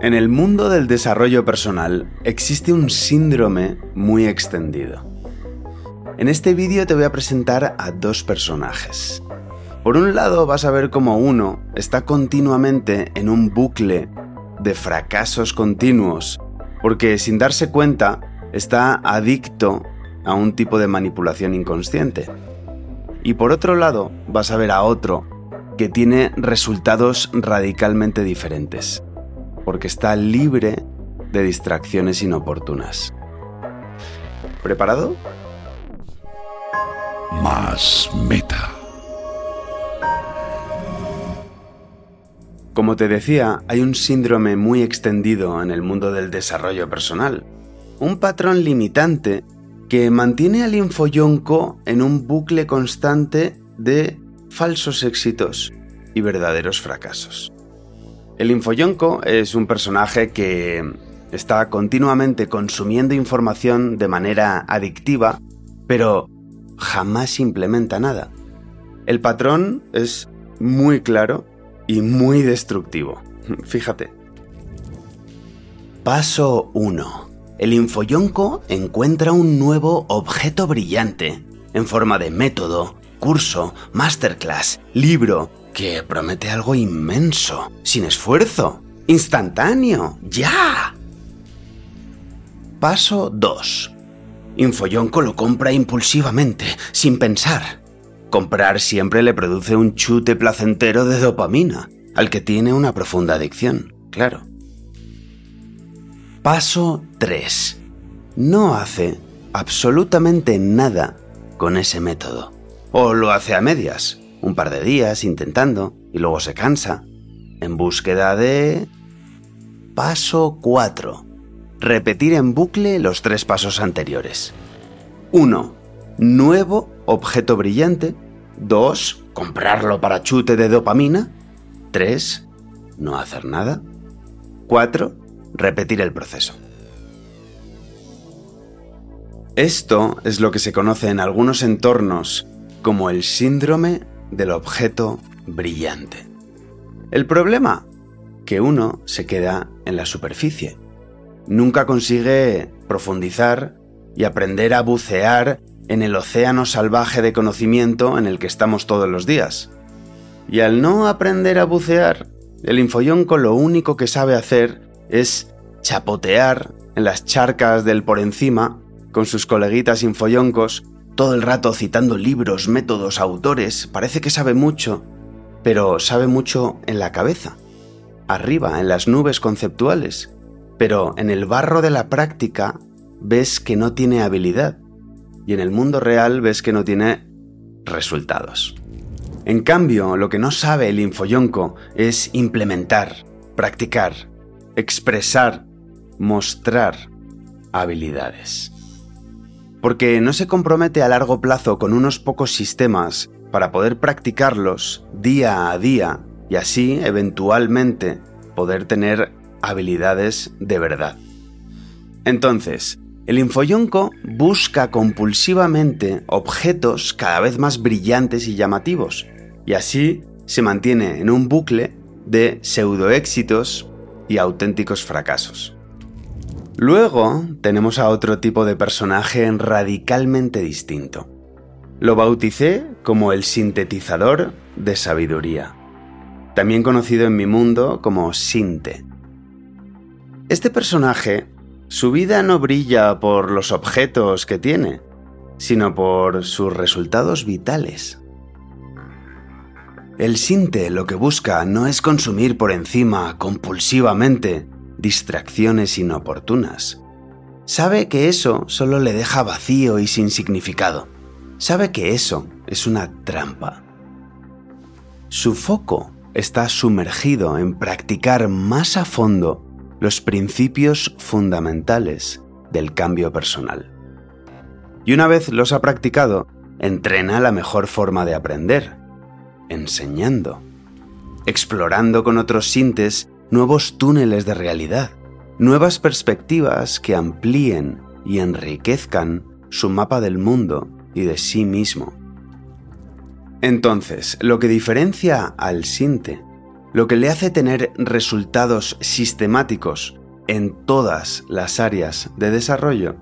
En el mundo del desarrollo personal existe un síndrome muy extendido. En este vídeo te voy a presentar a dos personajes. Por un lado vas a ver cómo uno está continuamente en un bucle de fracasos continuos, porque sin darse cuenta está adicto a un tipo de manipulación inconsciente. Y por otro lado vas a ver a otro que tiene resultados radicalmente diferentes porque está libre de distracciones inoportunas. ¿Preparado? Más meta. Como te decía, hay un síndrome muy extendido en el mundo del desarrollo personal. Un patrón limitante que mantiene al infoyonco en un bucle constante de falsos éxitos y verdaderos fracasos. El infoyonco es un personaje que está continuamente consumiendo información de manera adictiva, pero jamás implementa nada. El patrón es muy claro y muy destructivo. Fíjate. Paso 1. El infoyonco encuentra un nuevo objeto brillante, en forma de método, curso, masterclass, libro, que promete algo inmenso, sin esfuerzo, instantáneo, ya. Paso 2. Infoyonco lo compra impulsivamente, sin pensar. Comprar siempre le produce un chute placentero de dopamina, al que tiene una profunda adicción, claro. Paso 3. No hace absolutamente nada con ese método. O lo hace a medias, un par de días intentando y luego se cansa, en búsqueda de... Paso 4. Repetir en bucle los tres pasos anteriores. 1. Nuevo objeto brillante. 2. Comprarlo para chute de dopamina. 3. No hacer nada. 4. Repetir el proceso. Esto es lo que se conoce en algunos entornos como el síndrome del objeto brillante. El problema, que uno se queda en la superficie. Nunca consigue profundizar y aprender a bucear en el océano salvaje de conocimiento en el que estamos todos los días. Y al no aprender a bucear, el infoyonco lo único que sabe hacer es chapotear en las charcas del por encima con sus coleguitas infoyoncos todo el rato citando libros, métodos, autores, parece que sabe mucho, pero sabe mucho en la cabeza, arriba, en las nubes conceptuales, pero en el barro de la práctica ves que no tiene habilidad y en el mundo real ves que no tiene resultados. En cambio, lo que no sabe el infoyonco es implementar, practicar, expresar, mostrar habilidades porque no se compromete a largo plazo con unos pocos sistemas para poder practicarlos día a día y así eventualmente poder tener habilidades de verdad. Entonces, el infoyonco busca compulsivamente objetos cada vez más brillantes y llamativos, y así se mantiene en un bucle de pseudoéxitos y auténticos fracasos. Luego tenemos a otro tipo de personaje radicalmente distinto. Lo bauticé como el sintetizador de sabiduría, también conocido en mi mundo como Sinte. Este personaje, su vida no brilla por los objetos que tiene, sino por sus resultados vitales. El Sinte lo que busca no es consumir por encima compulsivamente distracciones inoportunas. Sabe que eso solo le deja vacío y sin significado. Sabe que eso es una trampa. Su foco está sumergido en practicar más a fondo los principios fundamentales del cambio personal. Y una vez los ha practicado, entrena la mejor forma de aprender, enseñando, explorando con otros sintes nuevos túneles de realidad, nuevas perspectivas que amplíen y enriquezcan su mapa del mundo y de sí mismo. Entonces, lo que diferencia al Sinte, lo que le hace tener resultados sistemáticos en todas las áreas de desarrollo,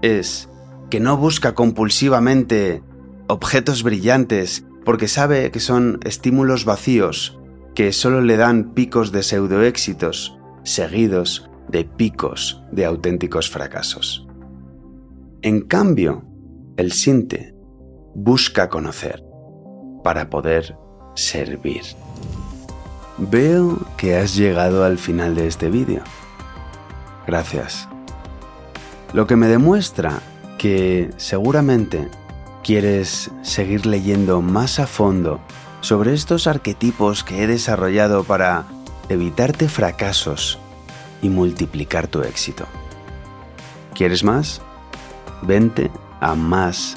es que no busca compulsivamente objetos brillantes porque sabe que son estímulos vacíos que solo le dan picos de pseudoéxitos seguidos de picos de auténticos fracasos. En cambio, el Sinte busca conocer para poder servir. Veo que has llegado al final de este vídeo. Gracias. Lo que me demuestra que seguramente quieres seguir leyendo más a fondo sobre estos arquetipos que he desarrollado para evitarte fracasos y multiplicar tu éxito. ¿Quieres más? Vente a másmeta.com.